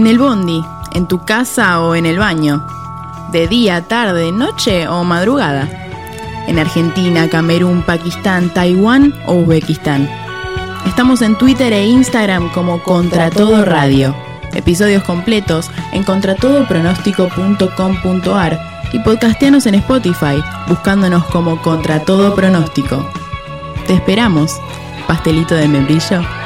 En el bondi, en tu casa o en el baño. De día, tarde, noche o madrugada. En Argentina, Camerún, Pakistán, Taiwán o Uzbekistán. Estamos en Twitter e Instagram como Contra Todo Radio. Episodios completos en contratodopronóstico.com.ar y podcastianos en Spotify, buscándonos como Contra Todo Pronóstico. Te esperamos, pastelito de membrillo.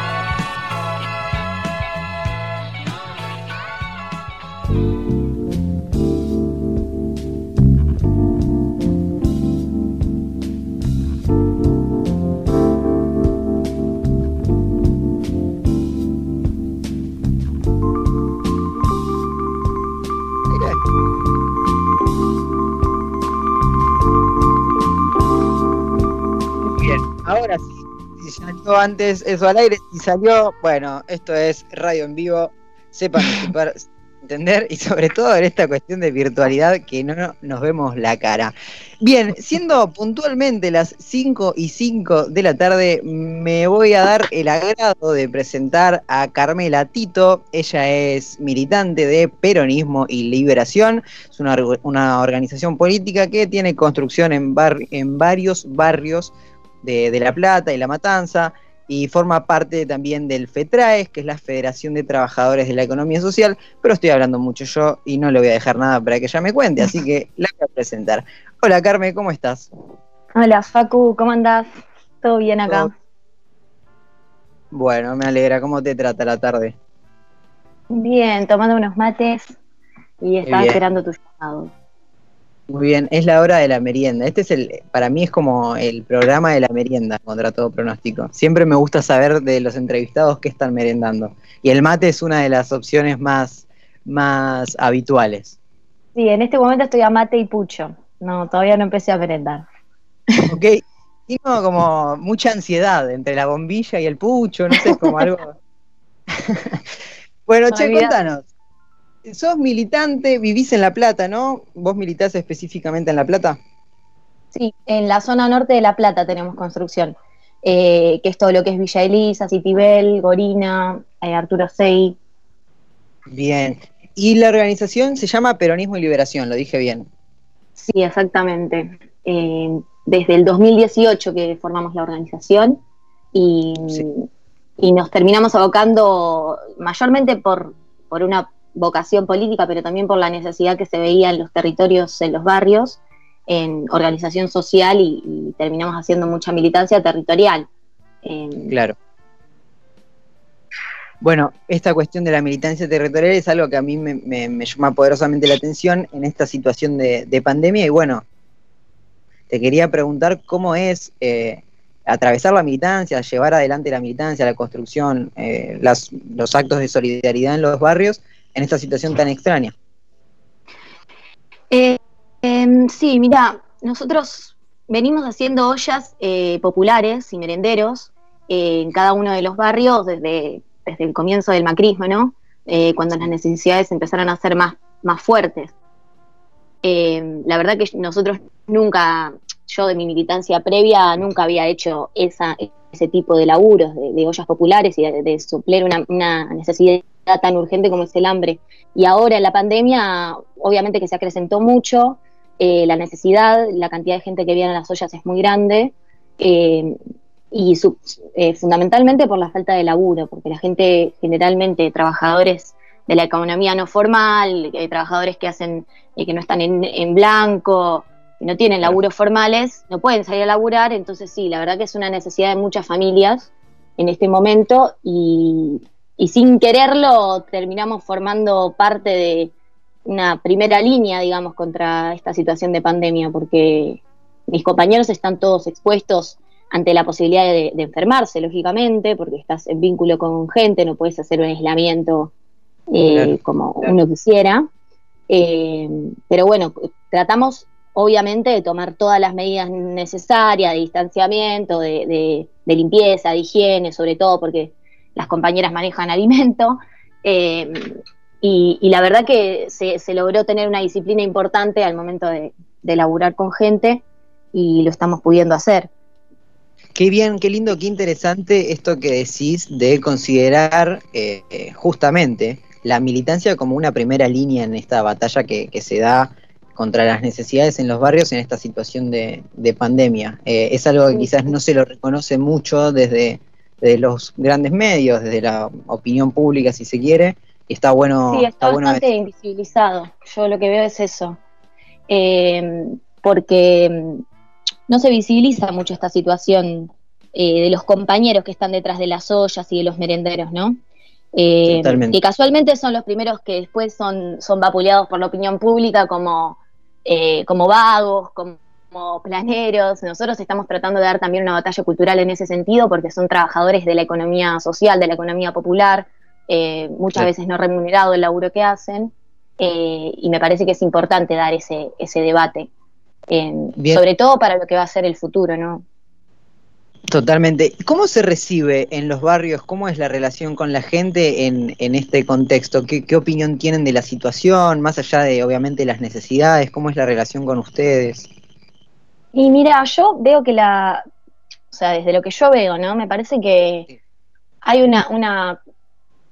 Antes eso al aire y salió, bueno, esto es radio en vivo, sepan entender y sobre todo en esta cuestión de virtualidad que no nos vemos la cara. Bien, siendo puntualmente las 5 y 5 de la tarde, me voy a dar el agrado de presentar a Carmela Tito. Ella es militante de Peronismo y Liberación. Es una, una organización política que tiene construcción en, bar, en varios barrios de, de La Plata y La Matanza y forma parte también del FETRAES, que es la Federación de Trabajadores de la Economía Social, pero estoy hablando mucho yo y no le voy a dejar nada para que ella me cuente, así que la voy a presentar. Hola Carmen, ¿cómo estás? Hola Facu, ¿cómo andás? ¿Todo bien acá? Bueno, me alegra, ¿cómo te trata la tarde? Bien, tomando unos mates y estaba esperando tu llamado. Muy bien, es la hora de la merienda. Este es el, para mí es como el programa de la merienda contra todo pronóstico. Siempre me gusta saber de los entrevistados qué están merendando. Y el mate es una de las opciones más, más habituales. Sí, en este momento estoy a mate y pucho. No, todavía no empecé a merendar. Ok, tengo como mucha ansiedad entre la bombilla y el pucho, no sé, como algo. bueno, che, contanos sos militante, vivís en La Plata, ¿no? ¿Vos militás específicamente en La Plata? Sí, en la zona norte de La Plata tenemos construcción, eh, que es todo lo que es Villa Elisa, Citibel, Gorina, eh, Arturo Sey. Bien, y la organización se llama Peronismo y Liberación, lo dije bien. Sí, exactamente. Eh, desde el 2018 que formamos la organización y, y nos terminamos abocando mayormente por, por una vocación política, pero también por la necesidad que se veía en los territorios, en los barrios, en organización social y, terminamos haciendo mucha militancia territorial. Claro. Bueno, esta cuestión de la militancia territorial es algo que a mí me, llama poderosamente la atención en esta situación de, pandemia y bueno, te quería preguntar cómo es eh, atravesar la militancia, llevar adelante la militancia, la construcción, eh, los actos de solidaridad en los barrios en esta situación tan extraña. Eh, em, sí, mira, nosotros venimos haciendo ollas eh, populares y merenderos eh, en cada uno de los barrios desde, desde el comienzo del macrismo, ¿no? cuando las necesidades empezaron a ser más, más fuertes. Em, la verdad que nosotros nunca, yo de mi militancia previa, nunca había hecho esa, ese tipo de laburos, de, ollas populares y de, suplir una, una, necesidad tan urgente como es el hambre. Y ahora en la pandemia, obviamente que se acrecentó mucho, eh, la necesidad, la cantidad de gente que viene a las ollas es muy grande, eh, y eh, fundamentalmente por la falta de laburo, porque la gente generalmente, trabajadores de la economía no formal, trabajadores que hacen, que no están en, en blanco, que no tienen laburos formales, no pueden salir a laburar, entonces sí, la verdad que es una necesidad de muchas familias en este momento y, y sin quererlo terminamos formando parte de una primera línea, digamos, contra esta situación de pandemia, porque mis compañeros están todos expuestos ante la posibilidad de, enfermarse, lógicamente, porque estás en vínculo con gente, no puedes hacer un aislamiento eh, como uno quisiera. Eh, pero bueno, tratamos obviamente de tomar todas las medidas necesarias de distanciamiento, de limpieza, de higiene, sobre todo porque las compañeras manejan alimento. Eh, y, la verdad que se, logró tener una disciplina importante al momento de, de laburar con gente y lo estamos pudiendo hacer. Qué bien, qué lindo, qué interesante esto que decís de considerar eh, justamente la militancia como una primera línea en esta batalla que, se da contra las necesidades en los barrios en esta situación de, pandemia. Eh, es algo que quizás no se lo reconoce mucho desde, los grandes medios, desde la opinión pública, si se quiere, y está bueno. Sí, está, bastante invisibilizado. Yo lo que veo es eso. Eh, porque mm, no se visibiliza mucho esta situación eh, de los compañeros que están detrás de las ollas y de los merenderos, ¿no? Eh, que casualmente son los primeros que después son, son vapuleados por la opinión pública como, eh, como vagos, como, planeros. Nosotros estamos tratando de dar también una batalla cultural en ese sentido porque son trabajadores de la economía social, de la economía popular, muchas veces no remunerado el laburo que hacen. y me parece que es importante dar ese, ese debate, sobre todo para lo que va a ser el futuro, ¿no? Totalmente. ¿Cómo se recibe en los barrios? ¿Cómo es la relación con la gente en, este contexto? ¿Qué, opinión tienen de la situación, más allá de obviamente las necesidades? ¿Cómo es la relación con ustedes? Y mira, yo veo que la, o sea, desde lo que yo veo, ¿no? Me parece que hay una, una,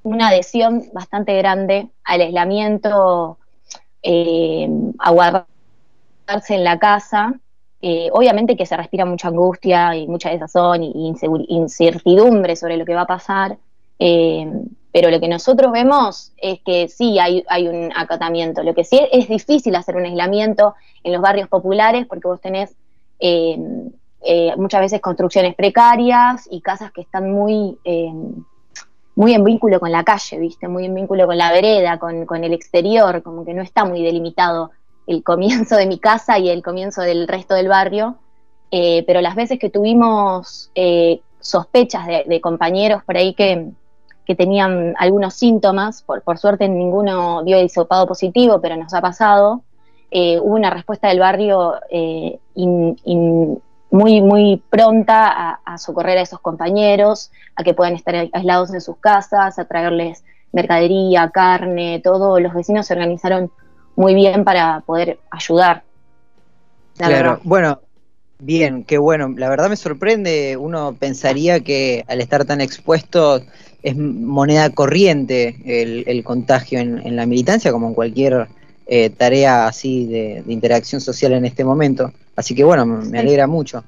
una adhesión bastante grande al aislamiento, eh, a guardarse en la casa eh, obviamente que se respira mucha angustia y mucha desazón y incertidumbre sobre lo que va a pasar, eh, pero lo que nosotros vemos es que sí hay, un acatamiento. Lo que sí es, difícil hacer un aislamiento en los barrios populares porque vos tenés eh, muchas veces construcciones precarias y casas que están muy muy en vínculo con la calle, ¿viste? Muy en vínculo con la vereda, con, con, el exterior, como que no está muy delimitado el comienzo de mi casa y el comienzo del resto del barrio, eh, pero las veces que tuvimos eh, sospechas de, compañeros por ahí que, tenían algunos síntomas, por, suerte ninguno dio hisopado positivo, pero nos ha pasado, eh, hubo una respuesta del barrio muy, muy pronta a, a, socorrer a esos compañeros, a que puedan estar aislados en sus casas, a traerles mercadería, carne, todo. Los vecinos se organizaron muy bien para poder ayudar. Claro, bueno, bien, qué bueno. La verdad me sorprende, uno pensaría que al estar tan expuesto es moneda corriente el, contagio en, la militancia, como en cualquier eh, tarea así de, interacción social en este momento. Así que bueno, me alegra mucho.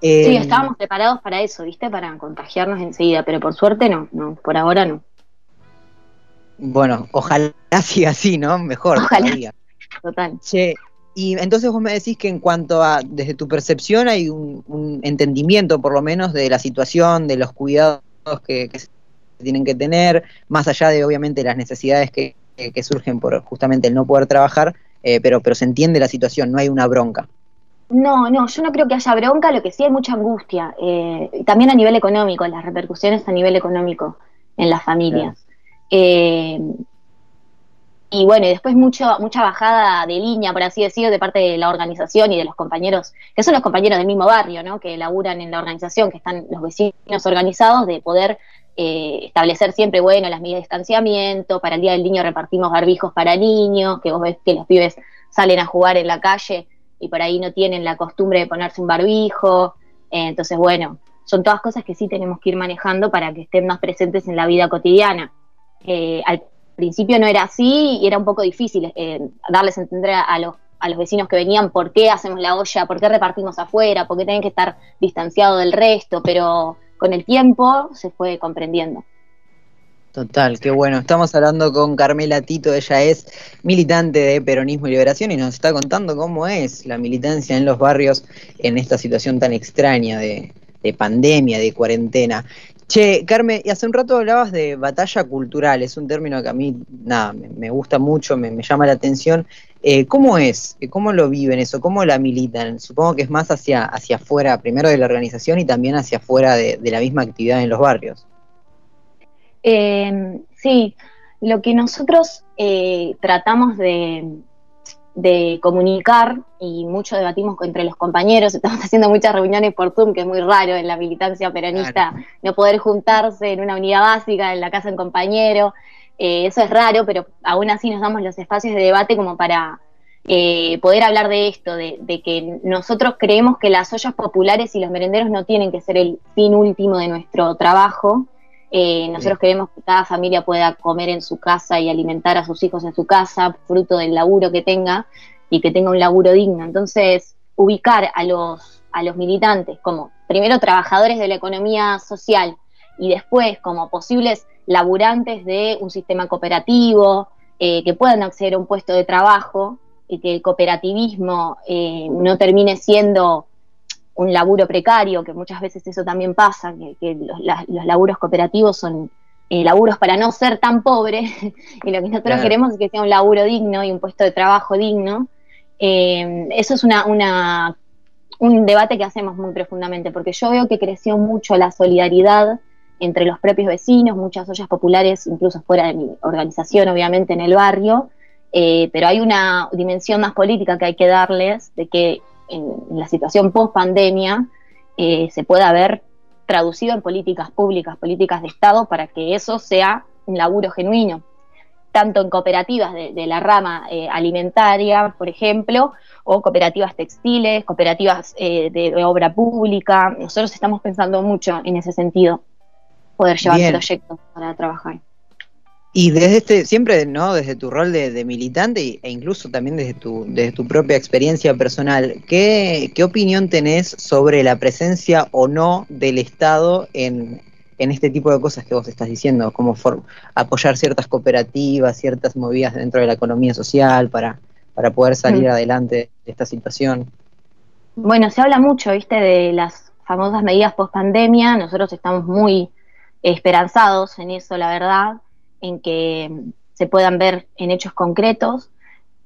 sí, em, estábamos preparados para eso, ¿viste? Para contagiarnos enseguida, pero por suerte no, no, por ahora no. Bueno, ojalá siga así, ¿no? Mejor. Ojalá. Total. Che, y entonces vos me decís que en cuanto a, desde tu percepción, hay un, entendimiento por lo menos de la situación, de los cuidados que, se tienen que tener, más allá de obviamente las necesidades que, surgen por justamente el no poder trabajar, eh, pero, pero se entiende la situación, no hay una bronca. No, no, yo no creo que haya bronca, lo que sí hay mucha angustia, eh, también a nivel económico, las repercusiones a nivel económico en las familias. Eh, y bueno, y después mucho, mucha bajada de línea, por así decirlo, de parte de la organización y de los compañeros, que son los compañeros del mismo barrio, ¿no? Que laburan en la organización, que están los vecinos organizados, de poder eh, establecer siempre, bueno, las medidas de distanciamiento, para el Día del Niño repartimos barbijos para niños, que vos ves que los pibes salen a jugar en la calle y por ahí no tienen la costumbre de ponerse un barbijo, eh, entonces bueno, son todas cosas que sí tenemos que ir manejando para que estén más presentes en la vida cotidiana. Eh, al principio no era así y era un poco difícil eh, darles a entender a, los, a los vecinos que venían por qué hacemos la olla, por qué repartimos afuera, por qué tienen que estar distanciados del resto, pero con el tiempo se fue comprendiendo. Total, qué bueno. Estamos hablando con Carmela Tito, ella es militante de Peronismo y Liberación y nos está contando cómo es la militancia en los barrios en esta situación tan extraña de, de pandemia, de cuarentena. Che, Carmen, y hace un rato hablabas de batalla cultural, es un término que a mí, nada, me, gusta mucho, me, llama la atención. Eh, ¿Cómo es? ¿Cómo lo viven eso? ¿Cómo la militan? Supongo que es más hacia, hacia afuera, primero de la organización y también hacia afuera de, la misma actividad en los barrios. Eh, sí, lo que nosotros eh, tratamos de, de comunicar y mucho debatimos entre los compañeros, estamos haciendo muchas reuniones por Zoom, que es muy raro en la militancia peronista no poder juntarse en una unidad básica, en la casa en compañero, eh, eso es raro, pero aún así nos damos los espacios de debate como para eh, poder hablar de esto, de, que nosotros creemos que las ollas populares y los merenderos no tienen que ser el fin último de nuestro trabajo, Eh, nosotros queremos que cada familia pueda comer en su casa y alimentar a sus hijos en su casa, fruto del laburo que tenga y que tenga un laburo digno. Entonces, ubicar a los, a los militantes como primero trabajadores de la economía social y después como posibles laburantes de un sistema cooperativo, eh, que puedan acceder a un puesto de trabajo y que el cooperativismo eh, no termine siendo un laburo precario, que muchas veces eso también pasa, que, los, laburos cooperativos son eh, laburos para no ser tan pobres, y lo que nosotros queremos es que sea un laburo digno y un puesto de trabajo digno. eso es una, una, un debate que hacemos muy profundamente, porque yo veo que creció mucho la solidaridad entre los propios vecinos, muchas ollas populares, incluso fuera de mi organización, obviamente, en el barrio, eh, pero hay una dimensión más política que hay que darles de que en, la situación post pandemia eh, se pueda ver traducido en políticas públicas, políticas de Estado, para que eso sea un laburo genuino, tanto en cooperativas de, la rama eh, alimentaria, por ejemplo, o cooperativas textiles, cooperativas de obra pública. Nosotros estamos pensando mucho en ese sentido poder llevar proyectos para trabajar. Y desde este, siempre, ¿no? Desde tu rol de, militante e incluso también desde tu, desde tu propia experiencia personal, ¿qué, ¿qué, opinión tenés sobre la presencia o no del Estado en, en este tipo de cosas que vos estás diciendo? Como apoyar ciertas cooperativas, ciertas movidas dentro de la economía social para, para poder salir mm. adelante de esta situación. Bueno, se habla mucho, viste, de las famosas medidas post pandemia. Nosotros estamos muy esperanzados en eso, la verdad, en que se puedan ver en hechos concretos.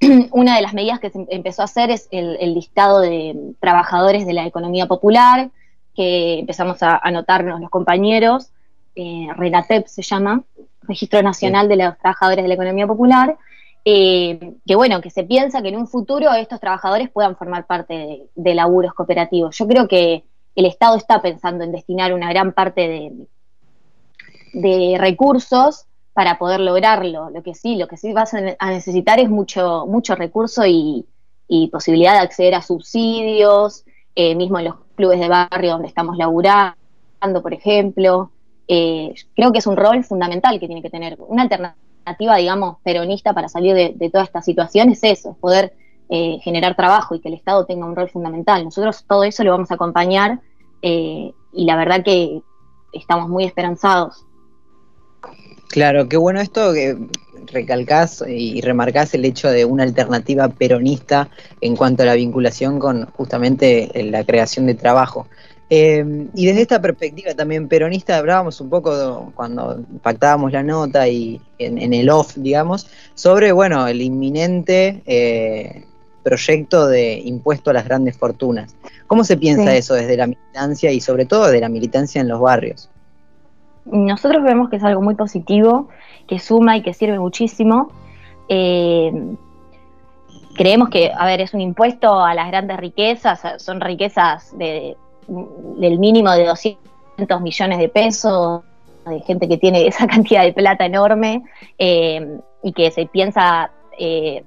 Una de las medidas que se empezó a hacer es el, listado de trabajadores de la economía popular, que empezamos a anotarnos los compañeros, eh, RENATEP se llama, Registro Nacional de los Trabajadores de la Economía Popular, eh, que bueno, que se piensa que en un futuro estos trabajadores puedan formar parte de, de laburos cooperativos. Yo creo que el Estado está pensando en destinar una gran parte de, de recursos para poder lograrlo. Lo que sí, lo que sí vas a necesitar es mucho, mucho recurso y, posibilidad de acceder a subsidios, eh, mismo en los clubes de barrio donde estamos laburando, por ejemplo. Eh, creo que es un rol fundamental que tiene que tener. Una alternativa, digamos, peronista para salir de, toda esta situación es eso, poder eh, generar trabajo y que el Estado tenga un rol fundamental. Nosotros todo eso lo vamos a acompañar y la verdad que estamos muy esperanzados. Claro, qué bueno esto que recalcás y remarcás el hecho de una alternativa peronista en cuanto a la vinculación con justamente la creación de trabajo. Eh, y desde esta perspectiva también peronista hablábamos un poco cuando pactábamos la nota y en, el off, digamos, sobre bueno el inminente eh, proyecto de impuesto a las grandes fortunas. ¿Cómo se piensa eso desde la militancia y sobre todo de la militancia en los barrios? Nosotros vemos que es algo muy positivo, que suma y que sirve muchísimo. Eh, creemos que, a ver, es un impuesto a las grandes riquezas, son riquezas de, del mínimo de 200 millones de pesos, de gente que tiene esa cantidad de plata enorme eh, y que se piensa eh,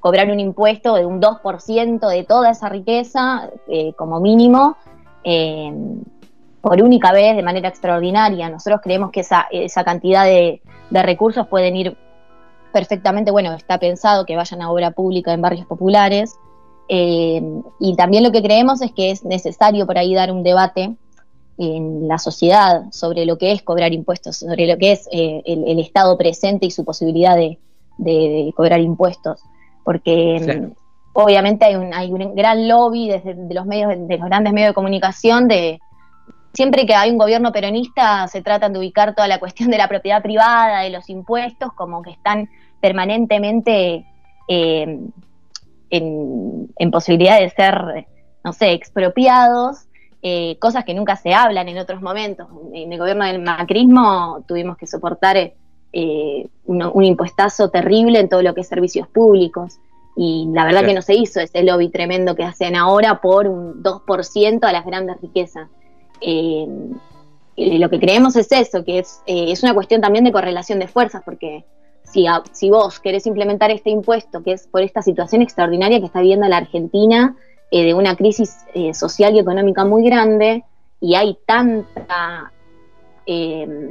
cobrar un impuesto de un 2% de toda esa riqueza como mínimo por única vez de manera extraordinaria. Nosotros creemos que esa, esa cantidad de, recursos pueden ir perfectamente, bueno, está pensado que vayan a obra pública en barrios populares. Eh, y también lo que creemos es que es necesario por ahí dar un debate en la sociedad sobre lo que es cobrar impuestos, sobre lo que es eh, el, Estado presente y su posibilidad de, cobrar impuestos. Porque obviamente hay un, hay un gran lobby desde los medios, de los grandes medios de comunicación de, siempre que hay un gobierno peronista se tratan de ubicar toda la cuestión de la propiedad privada, de los impuestos, como que están permanentemente eh, en, posibilidad de ser, no sé, expropiados, eh, cosas que nunca se hablan en otros momentos. En el gobierno del macrismo tuvimos que soportar eh, un, impuestazo terrible en todo lo que es servicios públicos. Y la verdad que no se hizo ese lobby tremendo que hacen ahora por un 2% a las grandes riquezas. Eh, lo que creemos es eso, que es, eh, es una cuestión también de correlación de fuerzas, porque si, si vos querés implementar este impuesto, que es por esta situación extraordinaria que está viviendo la Argentina, eh, de una crisis social y económica muy grande, y hay tanta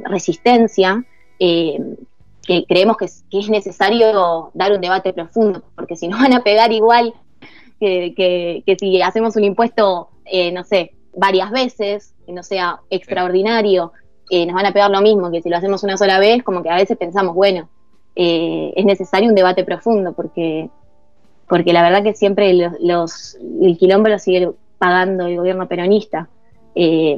resistencia, que creemos que es, necesario dar un debate profundo, porque si no van a pegar igual que, si hacemos un impuesto, no sé, varias veces, que no sea extraordinario, nos van a pegar lo mismo que si lo hacemos una sola vez, como que a veces pensamos, bueno, es necesario un debate profundo, porque porque la verdad que siempre los, el quilombo lo sigue pagando el gobierno peronista. Eh,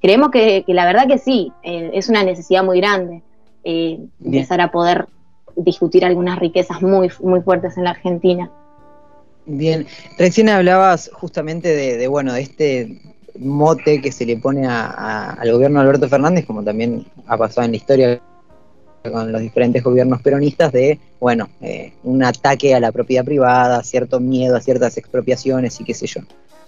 creemos que, la verdad que sí, eh, es una necesidad muy grande eh, empezar a poder discutir algunas riquezas muy, muy fuertes en la Argentina. Bien, recién hablabas justamente de, bueno, de este mote que se le pone al gobierno de Alberto Fernández, como también ha pasado en la historia con los diferentes gobiernos peronistas de, bueno, eh, un ataque a la propiedad privada, cierto miedo a ciertas expropiaciones y qué sé yo.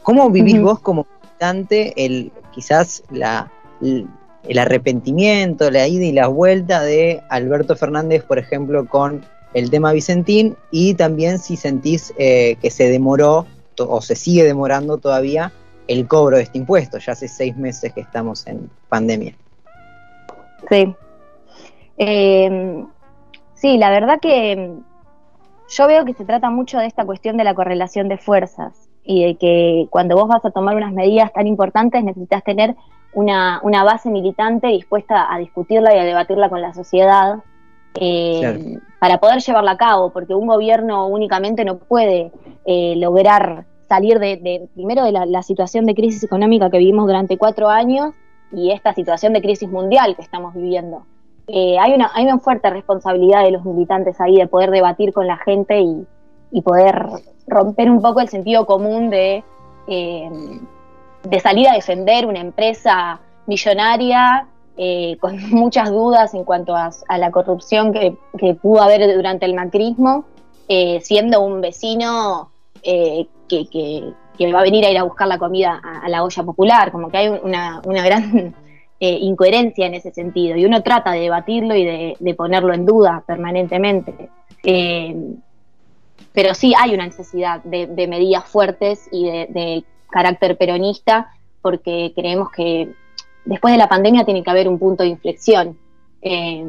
¿Cómo vivís vos como militante el, quizás la, el arrepentimiento, la ida y la vuelta de Alberto Fernández, por ejemplo, con el tema Vicentín y también si sentís eh, que se demoró o se sigue demorando todavía el cobro de este impuesto, ya hace seis meses que estamos en pandemia. Sí, eh, sí, la verdad que yo veo que se trata mucho de esta cuestión de la correlación de fuerzas y de que cuando vos vas a tomar unas medidas tan importantes necesitas tener una, base militante dispuesta a discutirla y a debatirla con la sociedad eh, para poder llevarla a cabo, porque un gobierno únicamente no puede eh, lograr salir de, primero de la, situación de crisis económica que vivimos durante cuatro años y esta situación de crisis mundial que estamos viviendo. Eh, hay, una, hay una fuerte responsabilidad de los militantes ahí de poder debatir con la gente y, poder romper un poco el sentido común de, eh, de salir a defender una empresa millonaria eh, con muchas dudas en cuanto a, la corrupción que, pudo haber durante el macrismo, siendo un vecino que, que, va a venir a ir a buscar la comida a, la olla popular, como que hay una, una gran eh, incoherencia en ese sentido y uno trata de debatirlo y de, ponerlo en duda permanentemente. Eh, pero sí hay una necesidad de, medidas fuertes y de, carácter peronista porque creemos que después de la pandemia tiene que haber un punto de inflexión eh,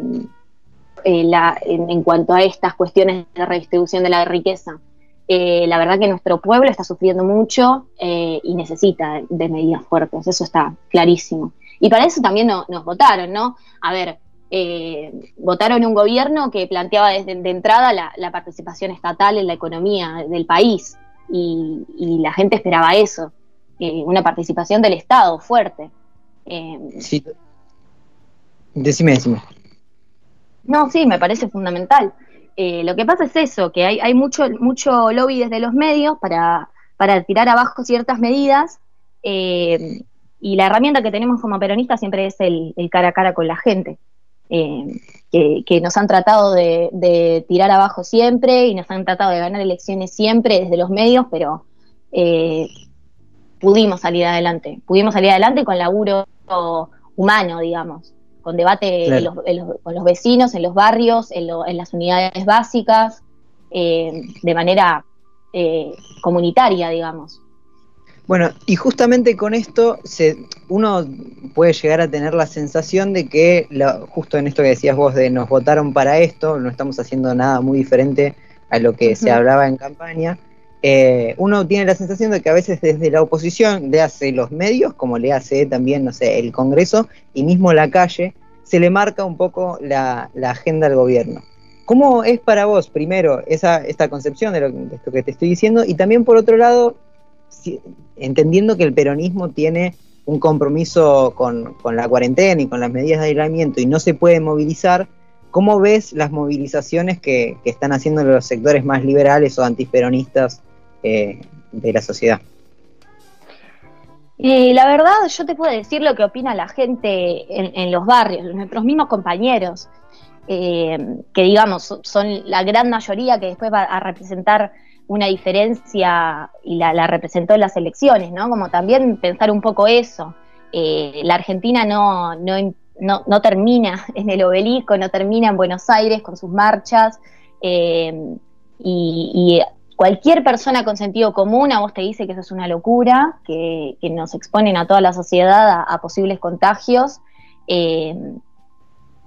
en, cuanto a estas cuestiones de redistribución de la riqueza. La verdad que nuestro pueblo está sufriendo mucho y necesita de medidas fuertes, eso está clarísimo. Y para eso también nos votaron, ¿no? A ver, eh, votaron un gobierno que planteaba desde de entrada la, participación estatal en la economía del país y, la gente esperaba eso, eh, una participación del Estado fuerte. Eh, sí. Decime, decime. No, sí, me parece fundamental. Lo que pasa es eso, que hay, hay mucho, mucho lobby desde los medios para, para tirar abajo ciertas medidas y la herramienta que tenemos como peronistas siempre es el, cara a cara con la gente, eh, que, nos han tratado de, tirar abajo siempre y nos han tratado de ganar elecciones siempre desde los medios, pero eh, pudimos salir adelante, pudimos salir adelante con laburo humano, digamos, con debate con los vecinos, en los barrios, en, las unidades básicas, eh, de manera comunitaria, digamos. Bueno, y justamente con esto se, uno puede llegar a tener la sensación de que, justo en esto que decías vos, de nos votaron para esto, no estamos haciendo nada muy diferente a lo que se hablaba en campaña, eh, uno tiene la sensación de que a veces desde la oposición le hace los medios, como le hace también, no sé, el Congreso y mismo la calle, se le marca un poco la, agenda al gobierno. ¿Cómo es para vos, primero, esa, esta concepción de, lo, esto que te estoy diciendo? Y también, por otro lado, entendiendo que el peronismo tiene un compromiso con, la cuarentena y con las medidas de aislamiento y no se puede movilizar, ¿cómo ves las movilizaciones que, están haciendo los sectores más liberales o antiperonistas eh, de la sociedad? Y la verdad, yo te puedo decir lo que opina la gente en, los barrios, nuestros mismos compañeros, eh, que digamos son la gran mayoría que después va a representar una diferencia y la, representó en las elecciones, ¿no? Como también pensar un poco eso. Eh, la Argentina no, no, no, termina en el obelisco, no termina en Buenos Aires con sus marchas, y, cualquier persona con sentido común a vos te dice que eso es una locura, que, nos exponen a toda la sociedad a, posibles contagios, Eh,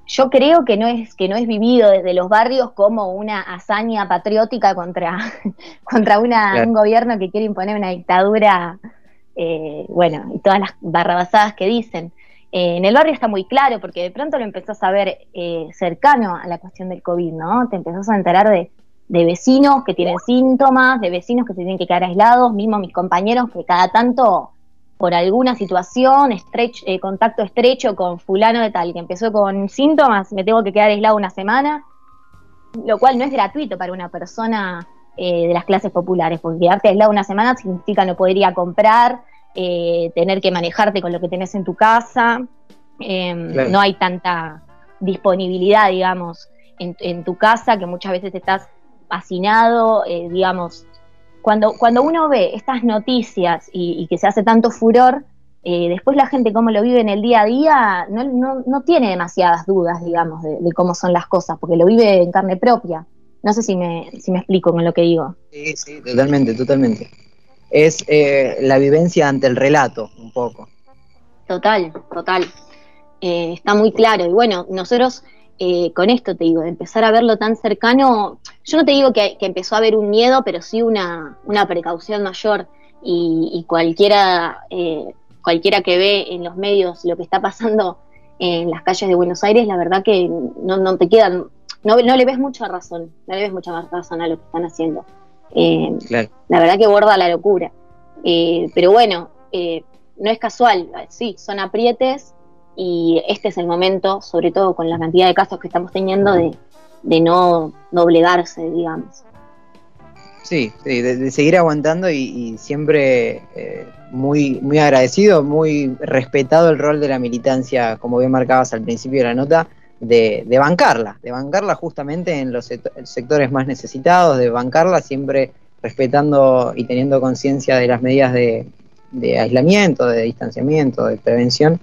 yo creo que no es que no es vivido desde los barrios como una hazaña patriótica contra, contra una, un gobierno que quiere imponer una dictadura, eh, bueno, y todas las barrabasadas que dicen. Eh, en el barrio está muy claro, porque de pronto lo empezás a ver cercano a la cuestión del COVID, ¿no? Te empezás a enterar de, de vecinos que tienen síntomas, de vecinos que se tienen que quedar aislados, mismo mis compañeros que cada tanto por alguna situación, eh, contacto estrecho con fulano de tal, que empezó con síntomas, me tengo que quedar aislado una semana, lo cual no es gratuito para una persona eh, de las clases populares, porque quedarte aislado una semana significa no poder ir a comprar, eh, tener que manejarte con lo que tenés en tu casa, em, no hay tanta disponibilidad, digamos, en, en, tu casa, que muchas veces estás hacinado, digamos, cuando, cuando uno ve estas noticias y, que se hace tanto furor, eh, después la gente cómo lo vive en el día a día no, no, no tiene demasiadas dudas, digamos, de, cómo son las cosas, porque lo vive en carne propia. No sé si me, si me explico con lo que digo. Sí, sí, totalmente, totalmente. Es eh, la vivencia ante el relato, un poco. Total, total. Eh, está muy claro. Y bueno, nosotros eh, con esto te digo, de empezar a verlo tan cercano, yo no te digo que, empezó a haber un miedo, pero sí una, precaución mayor y, cualquiera, eh, cualquiera que ve en los medios lo que está pasando en las calles de Buenos Aires, la verdad que no, te quedan, no, le ves mucha razón, no le ves mucha más razón a lo que están haciendo. Eh, la verdad que borda la locura. pero bueno, no es casual, sí, son aprietes, y este es el momento, sobre todo con la cantidad de casos que estamos teniendo, de, no doblegarse, digamos. Sí, de, seguir aguantando y, siempre eh, muy, muy agradecido, muy respetado el rol de la militancia, como bien marcabas al principio de la nota, de, bancarla, de bancarla justamente en los sectores más necesitados, de bancarla siempre respetando y teniendo conciencia de las medidas de, de aislamiento, de distanciamiento, de prevención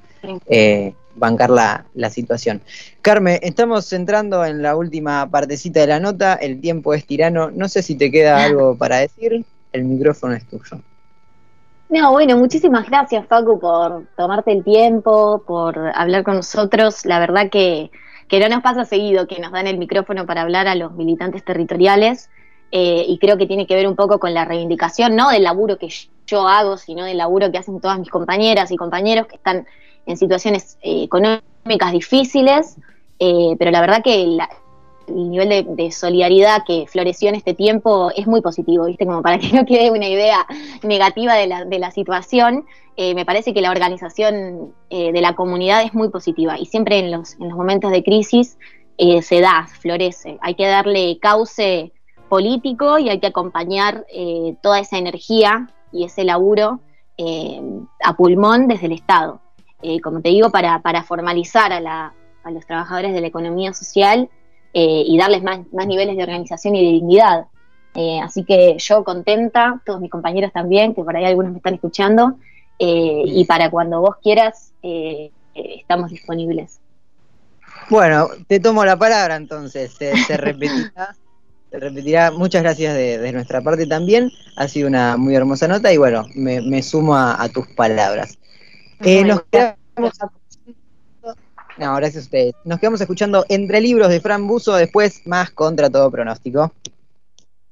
eh, bancar la, situación. Carmen, estamos entrando en la última partecita de la nota, el tiempo es tirano, no sé si te queda algo para decir, el micrófono es tuyo. No, bueno, muchísimas gracias Facu por tomarte el tiempo, por hablar con nosotros. La verdad que, que no nos pasa seguido que nos dan el micrófono para hablar a los militantes territoriales eh, y creo que tiene que ver un poco con la reivindicación, no del laburo que yo hago, sino del laburo que hacen todas mis compañeras y compañeros que están en situaciones eh, económicas difíciles, eh, pero la verdad que el nivel de, solidaridad que floreció en este tiempo es muy positivo, ¿viste? Como para que no quede una idea negativa de la, de la situación, eh, me parece que la organización de la comunidad es muy positiva y siempre en los, en los momentos de crisis se da, florece. Hay que darle cauce político y hay que acompañar toda esa energía y ese laburo a pulmón desde el Estado. Eh, como te digo, para, formalizar a, los trabajadores de la economía social eh, y darles más, niveles de organización y de dignidad. Eh, así que yo contenta, todos mis compañeros también, que por ahí algunos me están escuchando, y para cuando vos quieras, estamos disponibles. Bueno, te tomo la palabra entonces, se, repetirá. Se repetirá. Muchas gracias de, nuestra parte también. Ha sido una muy hermosa nota y bueno, me, sumo a tus palabras. Eh, nos quedamos no, gracias a ustedes. Nos quedamos escuchando Entre Libros de Fran Buzo, después más contra todo pronóstico.